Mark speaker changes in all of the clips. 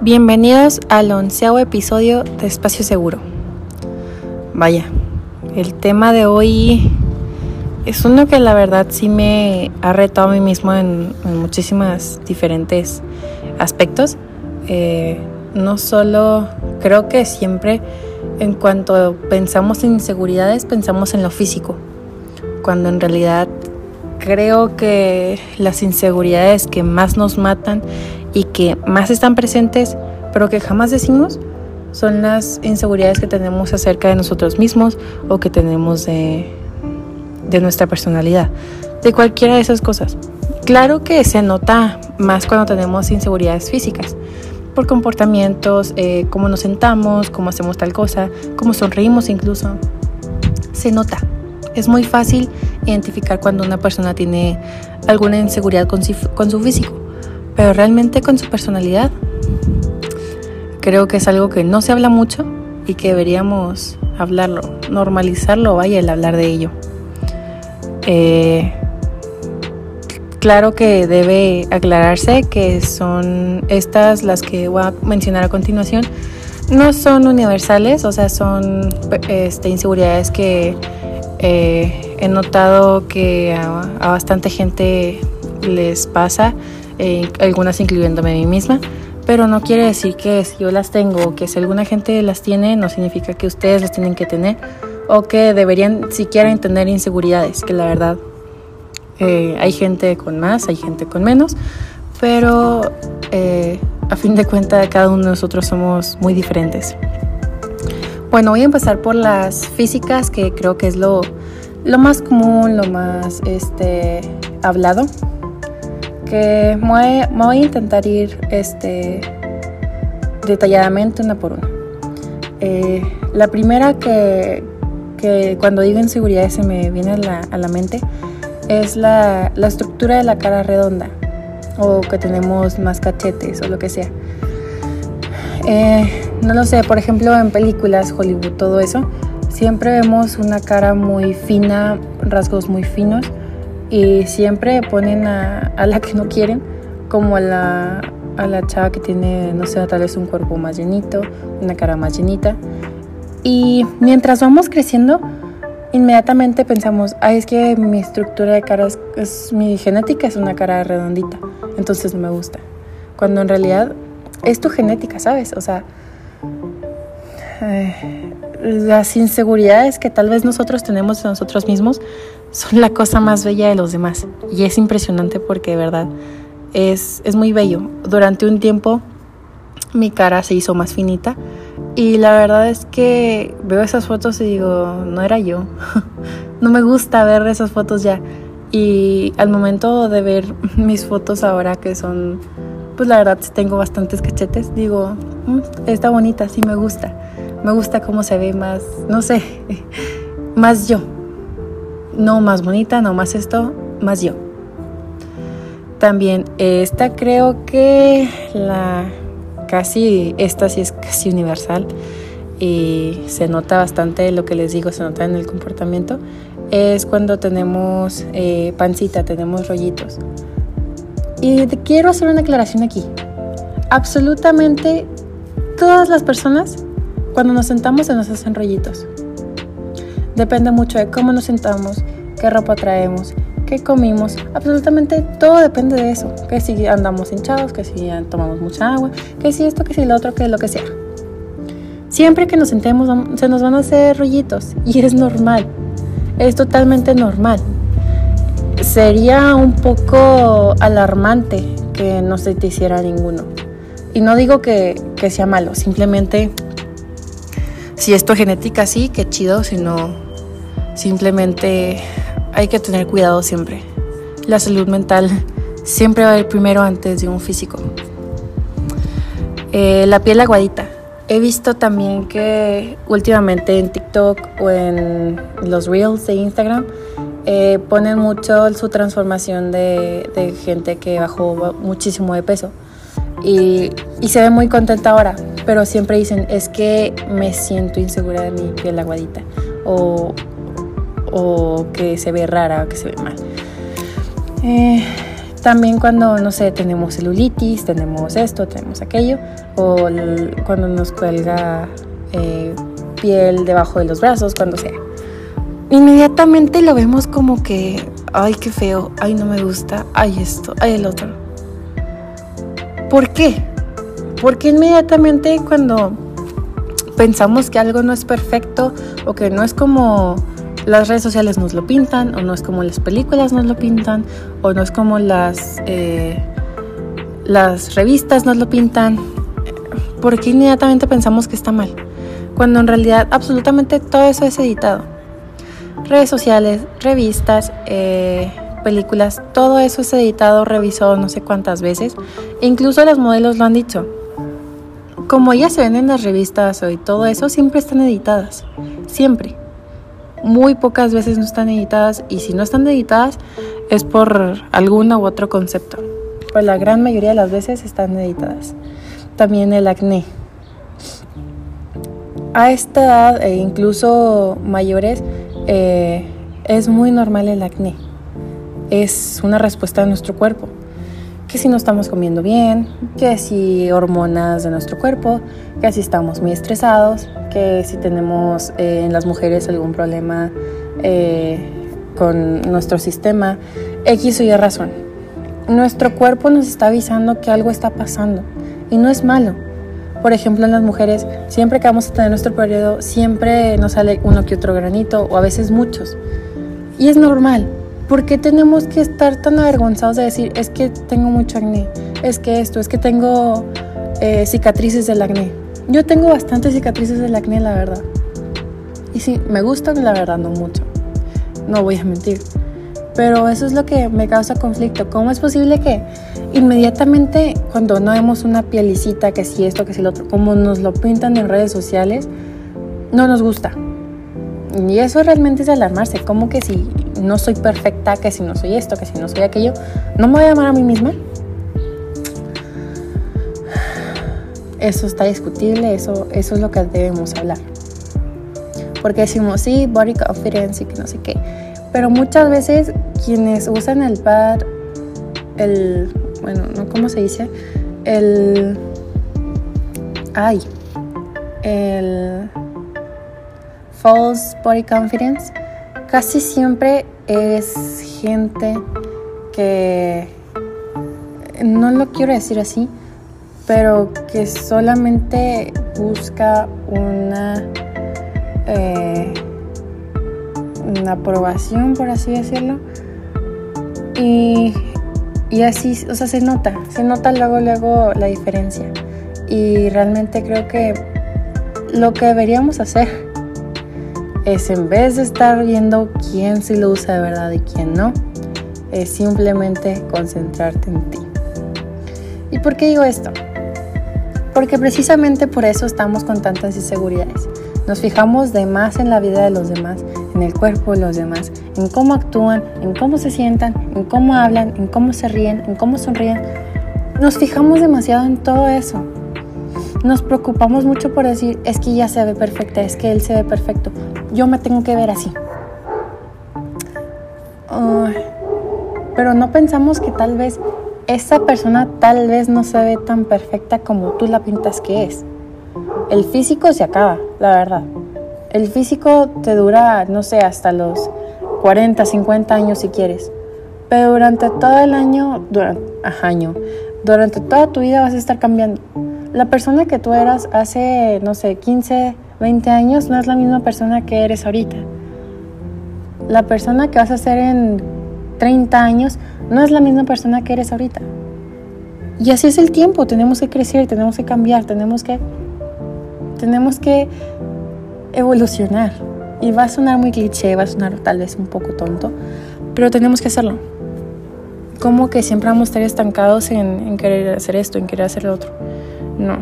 Speaker 1: Bienvenidos al onceavo episodio de Espacio Seguro. Vaya, el tema de hoy es uno que la verdad sí me ha retado a mí mismo en, en muchísimas diferentes aspectos. Eh, no solo, creo que siempre en cuanto pensamos en inseguridades, pensamos en lo físico, cuando en realidad creo que las inseguridades que más nos matan y que más están presentes, pero que jamás decimos, son las inseguridades que tenemos acerca de nosotros mismos o que tenemos de, de nuestra personalidad, de cualquiera de esas cosas. Claro que se nota más cuando tenemos inseguridades físicas, por comportamientos, eh, cómo nos sentamos, cómo hacemos tal cosa, cómo sonreímos incluso. Se nota. Es muy fácil identificar cuando una persona tiene alguna inseguridad con, con su físico pero realmente con su personalidad. Creo que es algo que no se habla mucho y que deberíamos hablarlo, normalizarlo, vaya, el hablar de ello. Eh, claro que debe aclararse que son estas las que voy a mencionar a continuación. No son universales, o sea, son este, inseguridades que eh, he notado que a, a bastante gente les pasa eh, algunas incluyéndome a mí misma, pero no quiere decir que si yo las tengo o que si alguna gente las tiene, no significa que ustedes las tienen que tener o que deberían siquiera tener inseguridades, que la verdad eh, hay gente con más, hay gente con menos, pero eh, a fin de cuentas cada uno de nosotros somos muy diferentes. Bueno, voy a empezar por las físicas, que creo que es lo, lo más común, lo más este, hablado que me voy, a intentar ir este, detalladamente una por una. Eh, la primera que, que, cuando digo inseguridad se me viene a la, a la mente es la, la, estructura de la cara redonda o que tenemos más cachetes o lo que sea. Eh, no lo sé, por ejemplo en películas, Hollywood, todo eso, siempre vemos una cara muy fina, rasgos muy finos y siempre ponen a, la que no quieren como a la, a la chava que tiene, no sé, tal vez un cuerpo más llenito, una cara más llenita. Y mientras vamos creciendo, inmediatamente pensamos, ay, es que mi estructura de cara es, mi genética es una cara redondita, entonces no me gusta. Cuando en realidad es tu genética, ¿sabes? O sea, eh, las inseguridades que tal vez nosotros tenemos de nosotros mismos son la cosa más bella de los demás. Y es impresionante porque de verdad es, es muy bello. Durante un tiempo mi cara se hizo más finita y la verdad es que veo esas fotos y digo, no era yo. no me gusta ver esas fotos ya. Y al momento de ver mis fotos ahora que son, pues la verdad tengo bastantes cachetes, digo, mm, está bonita, sí me gusta. Me gusta cómo se ve más, no sé, más yo no más bonita, no más esto, más yo. También esta creo que la casi, esta sí es casi universal y se nota bastante lo que les digo, se nota en el comportamiento, es cuando tenemos eh, pancita, tenemos rollitos. Y quiero hacer una aclaración aquí. Absolutamente todas las personas, cuando nos sentamos, se nos hacen rollitos. Depende mucho de cómo nos sentamos, qué ropa traemos, qué comimos. Absolutamente todo depende de eso. Que si andamos hinchados, que si tomamos mucha agua, que si esto, que si lo otro, que lo que sea. Siempre que nos sentemos se nos van a hacer rollitos y es normal. Es totalmente normal. Sería un poco alarmante que no se te hiciera ninguno. Y no digo que, que sea malo, simplemente si es genética, sí, qué chido, si no, Simplemente hay que tener cuidado siempre. La salud mental siempre va a ir primero antes de un físico. Eh, la piel aguadita. He visto también que últimamente en TikTok o en los reels de Instagram eh, ponen mucho su transformación de, de, gente que bajó muchísimo de peso y, se ve muy contenta ahora, pero siempre dicen es que me siento insegura de mi piel aguadita o o que se ve rara o que se ve mal. Eh, También cuando, no sé, tenemos celulitis, tenemos esto, tenemos aquello, o cuando nos cuelga eh, piel debajo de los brazos, cuando sea. Inmediatamente lo vemos como que, ay, qué feo, ay, no me gusta, ay, esto, ay, el otro. ¿Por qué? Porque inmediatamente cuando pensamos que algo no es perfecto o que no es como las redes sociales nos lo pintan o no es como las películas nos lo pintan o no es como las, eh, las revistas nos lo pintan, porque inmediatamente pensamos que está mal, cuando en realidad absolutamente todo eso es editado. Redes sociales, revistas, eh, películas, todo eso es editado, revisado no sé cuántas veces, e incluso los modelos lo han dicho. Como ya se ven en las revistas y todo eso, siempre están editadas, siempre muy pocas veces no están editadas y si no están editadas es por alguno u otro concepto. Pues la gran mayoría de las veces están editadas. También el acné. A esta edad e incluso mayores eh, es muy normal el acné. Es una respuesta de nuestro cuerpo. Que si no estamos comiendo bien, que si hormonas de nuestro cuerpo, que si estamos muy estresados, que si tenemos eh, en las mujeres algún problema eh, con nuestro sistema, X o Y razón. Nuestro cuerpo nos está avisando que algo está pasando y no es malo. Por ejemplo, en las mujeres, siempre que vamos a tener nuestro periodo, siempre nos sale uno que otro granito o a veces muchos. Y es normal. ¿Por qué tenemos que estar tan avergonzados de decir, es que tengo mucho acné, es que esto, es que tengo eh, cicatrices del acné? Yo tengo bastantes cicatrices del acné, la verdad. Y sí, me gustan, la verdad, no mucho. No voy a mentir. Pero eso es lo que me causa conflicto. ¿Cómo es posible que inmediatamente cuando no vemos una pielicita, que si esto, que si lo otro, como nos lo pintan en redes sociales, no nos gusta? Y eso realmente es alarmarse. Como que si no soy perfecta, que si no soy esto, que si no soy aquello, no me voy a amar a mí misma. eso está discutible, eso, eso es lo que debemos hablar. Porque decimos, sí, body confidence y que no sé qué. Pero muchas veces quienes usan el pad, el, bueno, ¿no? ¿Cómo se dice? El, ay, el false body confidence, casi siempre es gente que, no lo quiero decir así, pero que solamente busca una, eh, una aprobación, por así decirlo. Y, y así, o sea, se nota, se nota luego, luego la diferencia. Y realmente creo que lo que deberíamos hacer es en vez de estar viendo quién sí lo usa de verdad y quién no, es simplemente concentrarte en ti. ¿Y por qué digo esto? porque precisamente por eso estamos con tantas inseguridades. Nos fijamos de más en la vida de los demás, en el cuerpo de los demás, en cómo actúan, en cómo se sientan, en cómo hablan, en cómo se ríen, en cómo sonríen. Nos fijamos demasiado en todo eso. Nos preocupamos mucho por decir, es que ella se ve perfecta, es que él se ve perfecto. Yo me tengo que ver así. pero no pensamos que tal vez esa persona tal vez no se ve tan perfecta como tú la pintas que es. El físico se acaba, la verdad. El físico te dura, no sé, hasta los 40, 50 años si quieres. Pero durante todo el año, durante, año, durante toda tu vida vas a estar cambiando. La persona que tú eras hace, no sé, 15, 20 años no es la misma persona que eres ahorita. La persona que vas a ser en 30 años no es la misma persona que eres ahorita. Y así es el tiempo, tenemos que crecer, tenemos que cambiar, tenemos que, tenemos que evolucionar. Y va a sonar muy cliché, va a sonar tal vez un poco tonto, pero tenemos que hacerlo. Como que siempre vamos a estar estancados en, en querer hacer esto, en querer hacer lo otro. No.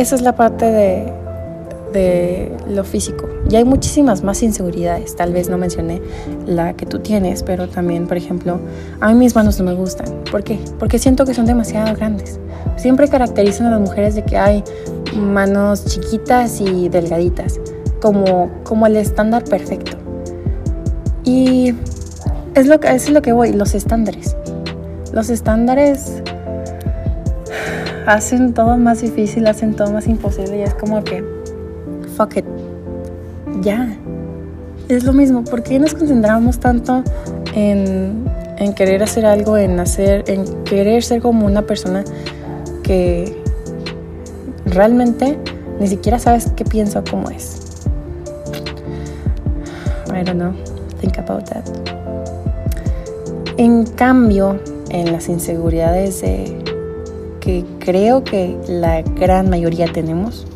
Speaker 1: Esa es la parte de, de lo físico. Y hay muchísimas más inseguridades. Tal vez no mencioné la que tú tienes, pero también, por ejemplo, a mí mis manos no me gustan. ¿Por qué? Porque siento que son demasiado grandes. Siempre caracterizan a las mujeres de que hay manos chiquitas y delgaditas, como, como el estándar perfecto. Y es lo que, es lo que voy, los estándares. Los estándares hacen todo más difícil, hacen todo más imposible y es como que, fuck it, ya. Es lo mismo, ¿por qué nos concentramos tanto en, en querer hacer algo, en hacer, en querer ser como una persona que realmente ni siquiera sabes qué piensa o cómo es? I don't know. Think about that. En cambio, en las inseguridades que creo que la gran mayoría tenemos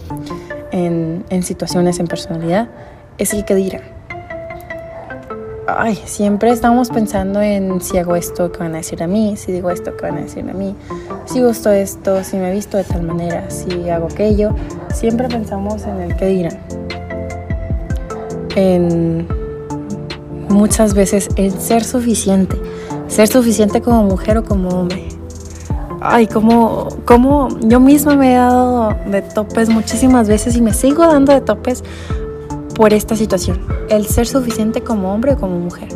Speaker 1: en, en situaciones en personalidad, es el que dirán. Ay, siempre estamos pensando en si hago esto, qué van a decir a mí, si digo esto, qué van a decir a mí, si gusto esto, si me visto de tal manera, si hago aquello. Siempre pensamos en el que dirán. En muchas veces en ser suficiente. Ser suficiente como mujer o como hombre. Ay, como, como yo misma me he dado de topes muchísimas veces y me sigo dando de topes por esta situación. El ser suficiente como hombre o como mujer.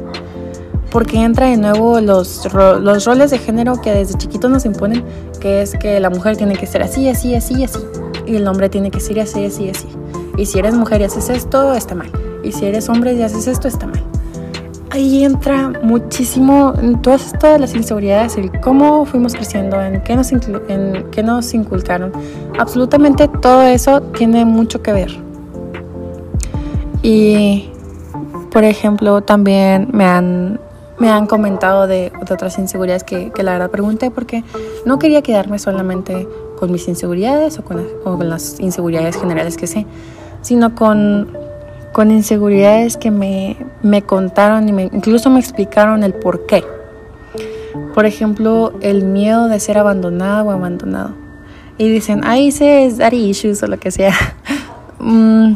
Speaker 1: Porque entra de nuevo los, los roles de género que desde chiquitos nos imponen, que es que la mujer tiene que ser así, así, así, así. Y el hombre tiene que ser así, así, así. Y si eres mujer y haces esto, está mal. Y si eres hombre y haces esto, está mal ahí entra muchísimo en todas estas las inseguridades, el cómo fuimos creciendo, en qué, nos en qué nos inculcaron. Absolutamente todo eso tiene mucho que ver. Y, por ejemplo, también me han, me han comentado de, otras inseguridades que, que, la verdad pregunté porque no quería quedarme solamente con mis inseguridades o con, o con las inseguridades generales que sé, sino con con inseguridades que me, me contaron y me, incluso me explicaron el por qué. Por ejemplo, el miedo de ser abandonada o abandonado. Y dicen, ahí se es daddy issues o lo que sea. mm,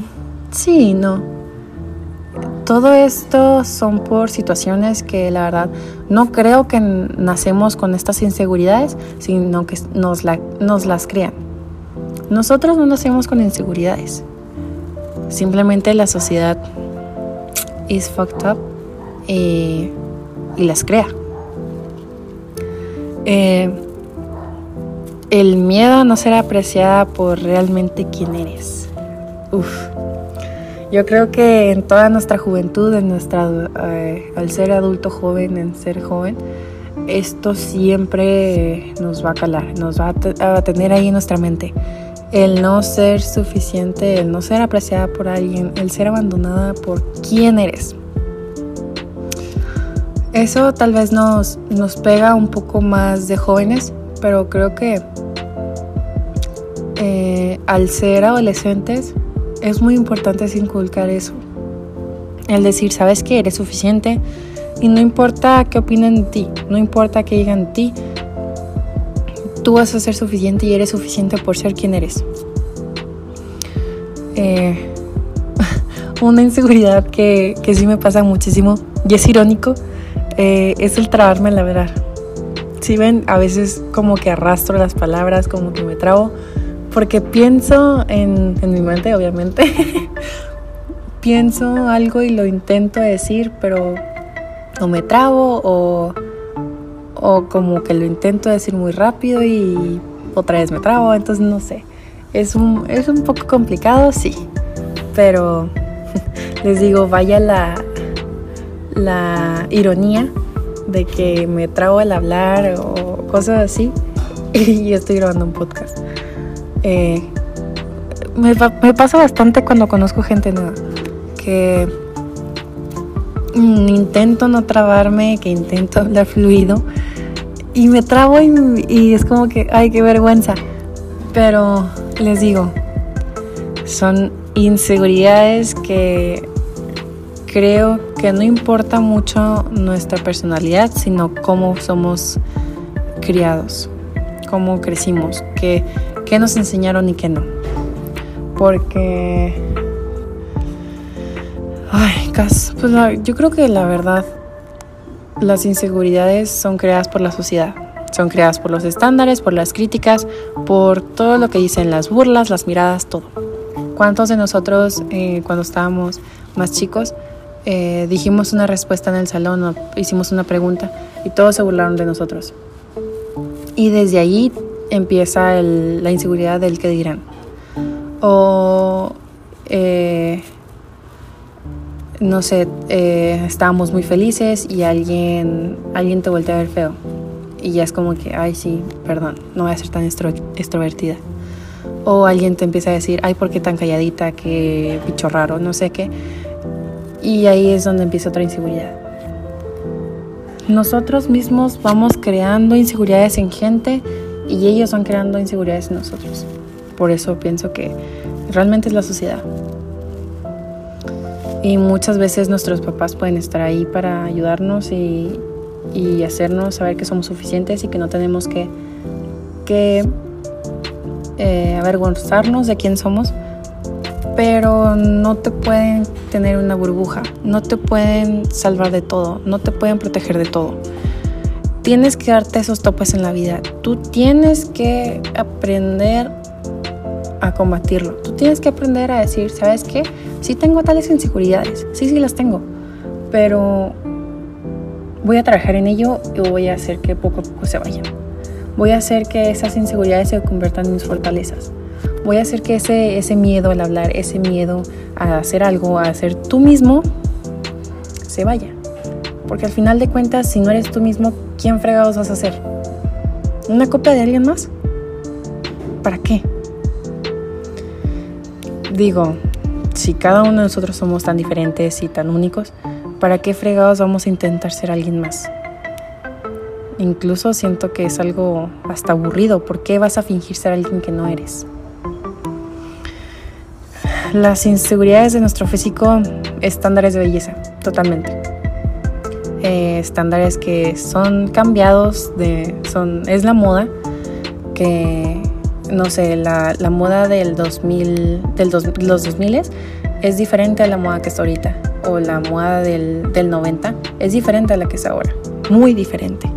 Speaker 1: sí, no. Todo esto son por situaciones que la verdad no creo que nacemos con estas inseguridades, sino que nos, la, nos las crean. Nosotros no nacemos con inseguridades. Simplemente la sociedad is fucked up y, las crea. Eh, el miedo a no ser apreciada por realmente quién eres. Uf. Yo creo que en toda nuestra juventud, en nuestra, eh, al ser adulto joven, en ser joven, esto siempre nos va a calar, nos va a tener ahí en nuestra mente el no ser suficiente, el no ser apreciada por alguien, el ser abandonada por quién eres. Eso tal vez nos, nos pega un poco más de jóvenes, pero creo que eh, al ser adolescentes es muy importante inculcar eso. El decir, sabes que eres suficiente y no importa qué opinen de ti, no importa qué digan de ti, tú vas a ser suficiente y eres suficiente por ser quien eres. Eh, una inseguridad que, que, sí me pasa muchísimo y es irónico eh, es el trabarme en la verdad. Si ven, a veces como que arrastro las palabras, como que me trabo, porque pienso en, en mi mente, obviamente. pienso algo y lo intento decir, pero o me trabo o o como que lo intento decir muy rápido y otra vez me trabo, entonces no sé. Es un, es un poco complicado, sí, pero les digo, vaya la, la ironía de que me trabo al hablar o cosas así y estoy grabando un podcast. Eh, me, me, pasa bastante cuando conozco gente nueva, que intento no trabarme, que intento hablar fluido y me trabo y, es como que, ay, qué vergüenza. Pero les digo, son inseguridades que creo que no importa mucho nuestra personalidad, sino cómo somos criados, cómo crecimos, qué, qué nos enseñaron y qué no. Porque, ay, pues yo creo que la verdad las inseguridades son creadas por la sociedad, son creadas por los estándares, por las críticas, por todo lo que dicen las burlas, las miradas, todo. ¿Cuántos de nosotros eh, cuando estábamos más chicos eh, dijimos una respuesta en el salón, hicimos una pregunta y todos se burlaron de nosotros. Y desde ahí empieza la inseguridad del que dirán. O, eh, no sé, eh, estábamos muy felices y alguien, alguien te voltea a ver feo. Y ya es como que, ay, sí, perdón, no voy a ser tan extrovertida. O alguien te empieza a decir, ay, ¿por qué tan calladita? Qué bicho raro, no sé qué. Y ahí es donde empieza otra inseguridad. Nosotros mismos vamos creando inseguridades en gente y ellos van creando inseguridades en nosotros. Por eso pienso que realmente es la sociedad. Y muchas veces nuestros papás pueden estar ahí para ayudarnos y, y hacernos saber que somos suficientes y que no tenemos que, eh, avergonzarnos de quién somos, pero no te pueden tener una burbuja, no te pueden salvar de todo, no te pueden proteger de todo. Tienes que darte esos topes en la vida. Tú tienes que aprender a combatirlo. Tú tienes que aprender a decir, ¿sabes qué? Sí tengo tales inseguridades, sí, sí las tengo, pero voy a trabajar en ello y voy a hacer que poco a poco se vayan. Voy a hacer que esas inseguridades se conviertan en mis fortalezas. Voy a hacer que ese, ese miedo al hablar, ese miedo a hacer algo, a hacer tú mismo, se vaya. Porque al final de cuentas, si no eres tú mismo, ¿quién fregados vas a hacer? ¿Una copia de alguien más? ¿Para qué? Digo, si cada uno de nosotros somos tan diferentes y tan únicos, ¿para qué fregados vamos a intentar ser alguien más? Incluso siento que es algo hasta aburrido. ¿Por qué vas a fingir ser alguien que no eres? Las inseguridades de nuestro físico, estándares de belleza, totalmente. Eh, estándares que son cambiados, de, son, es la moda, que no sé, la, la moda del 2000, del los 2000 es diferente a la moda que está ahorita, o la moda del, del 90 es diferente a la que es ahora, muy diferente.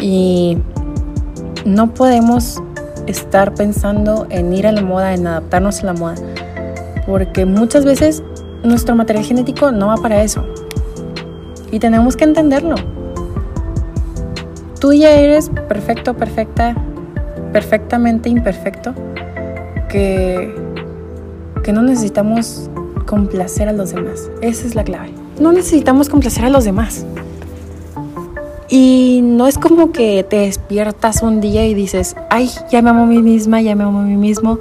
Speaker 1: Y no podemos estar pensando en ir a la moda, en adaptarnos a la moda, porque muchas veces nuestro material genético no va para eso. Y tenemos que entenderlo. Tú ya eres perfecto, perfecta, perfectamente imperfecto, que, que no necesitamos complacer a los demás. Esa es la clave. No necesitamos complacer a los demás. Y no es como que te despiertas un día y dices, ay, ya me amo a mí misma, ya me amo a mí mismo,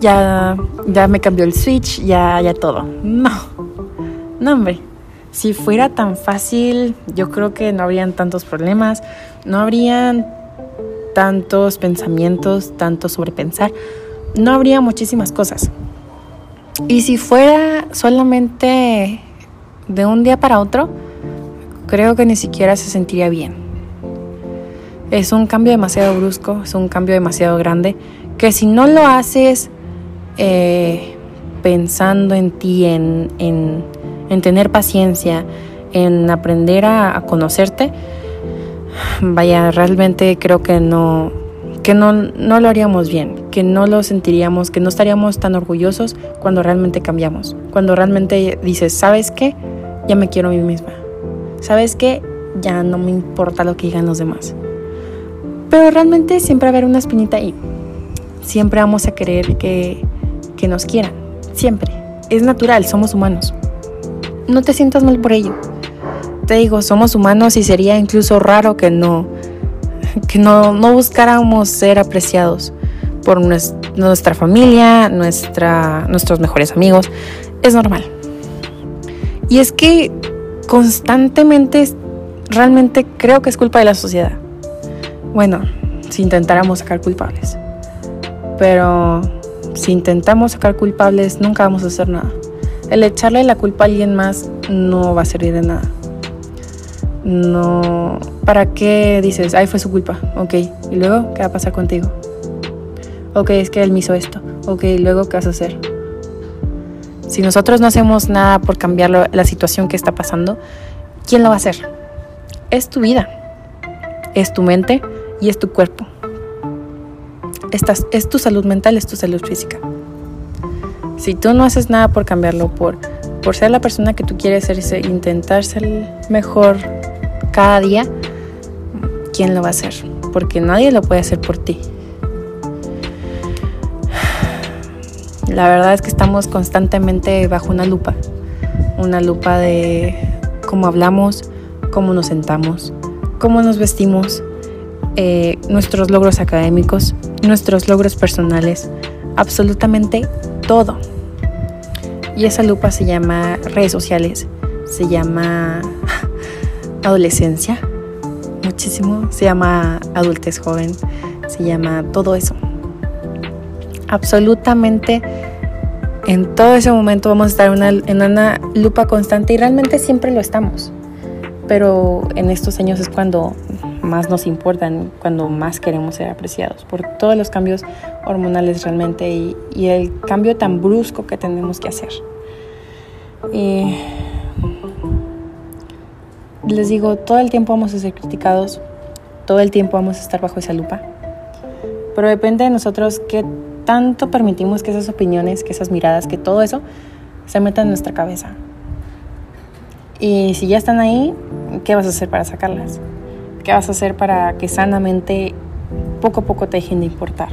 Speaker 1: ya, ya me cambió el switch, ya, ya todo. No, no hombre. Si fuera tan fácil, yo creo que no habrían tantos problemas, no habrían tantos pensamientos, tanto sobrepensar, no habría muchísimas cosas. Y si fuera solamente de un día para otro, creo que ni siquiera se sentiría bien. Es un cambio demasiado brusco, es un cambio demasiado grande, que si no lo haces eh, pensando en ti, en, en, tener paciencia, en aprender a, conocerte, vaya, realmente creo que no, que no, no lo haríamos bien, que no lo sentiríamos, que no estaríamos tan orgullosos cuando realmente cambiamos, cuando realmente dices, ¿sabes qué? Ya me quiero a mí misma ¿sabes qué? Ya no me importa lo que digan los demás. Pero realmente siempre va a haber una espinita ahí. Siempre vamos a querer que, que nos quieran. Siempre. Es natural, somos humanos. No te sientas mal por ello. Te digo, somos humanos y sería incluso raro que no, que no, no buscáramos ser apreciados por nuestra familia, nuestra, nuestros mejores amigos. Es normal. Y es que constantemente, realmente creo que es culpa de la sociedad. Bueno, si intentáramos sacar culpables. Pero si intentamos sacar culpables, nunca vamos a hacer nada. El echarle la culpa a alguien más no va a servir de nada. No. ¿Para qué dices, ay, fue su culpa? Ok. ¿Y luego qué va a pasar contigo? Ok, es que él me hizo esto. Ok, luego qué vas a hacer? Si nosotros no hacemos nada por cambiar la situación que está pasando, ¿quién lo va a hacer? Es tu vida, es tu mente y es tu cuerpo. es tu salud mental, es tu salud física. Si tú no haces nada por cambiarlo, por, por ser la persona que tú quieres ser, intentar ser mejor cada día, ¿quién lo va a hacer? Porque nadie lo puede hacer por ti. La verdad es que estamos constantemente bajo una lupa, una lupa de cómo hablamos, cómo nos sentamos, cómo nos vestimos, eh, nuestros logros académicos, nuestros logros personales, absolutamente todo. Y esa lupa se llama redes sociales, se llama adolescencia, muchísimo, se llama adultez joven, se llama todo eso. Absolutamente en todo ese momento vamos a estar en una lupa constante y realmente siempre lo estamos. Pero en estos años es cuando más nos importan, cuando más queremos ser apreciados por todos los cambios hormonales realmente y, el cambio tan brusco que tenemos que hacer. Y les digo, todo el tiempo vamos a ser criticados, todo el tiempo vamos a estar bajo esa lupa, pero depende de nosotros qué tanto permitimos que esas opiniones, que esas miradas, que todo eso se meta en nuestra cabeza. Y si ya están ahí, ¿qué vas a hacer para sacarlas? ¿Qué vas a hacer para que sanamente poco a poco te dejen de importar?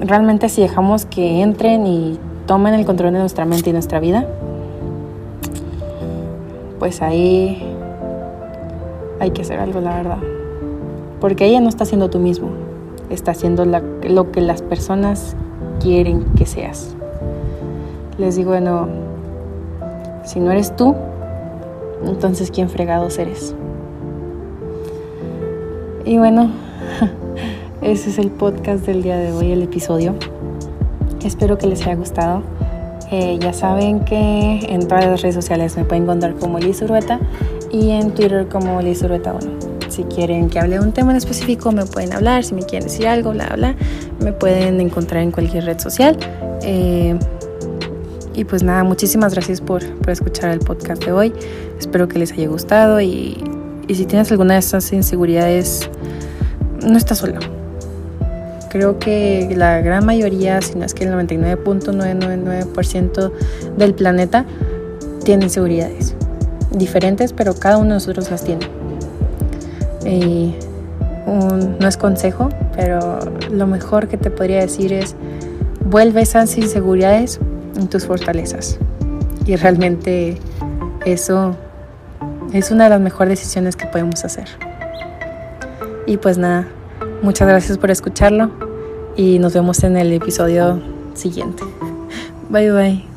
Speaker 1: Realmente si dejamos que entren y tomen el control de nuestra mente y nuestra vida, pues ahí hay que hacer algo, la verdad. Porque ella no está siendo tú mismo, está haciendo lo que las personas quieren que seas. Les digo, bueno, si no eres tú, entonces ¿quién fregados eres? Y bueno, ese es el podcast del día de hoy, el episodio. Espero que les haya gustado. Eh, ya saben que en todas las redes sociales me pueden encontrar como Liz Urueta y en Twitter como Liz Urueta 1. Si quieren que hable de un tema en específico, me pueden hablar. Si me quieren decir algo, bla, bla, me pueden encontrar en cualquier red social. Eh, y pues nada, muchísimas gracias por, por, escuchar el podcast de hoy. Espero que les haya gustado y, y si tienes alguna de estas inseguridades, no estás solo. Creo que la gran mayoría, si no es que el 99.999% del planeta tiene inseguridades. Diferentes, pero cada uno de nosotros las tiene. No es consejo, pero lo mejor que te podría decir es vuelve esas inseguridades en tus fortalezas. Y realmente eso es una de las mejores decisiones que podemos hacer. Y pues nada, muchas gracias por escucharlo y nos vemos en el episodio siguiente. Bye bye.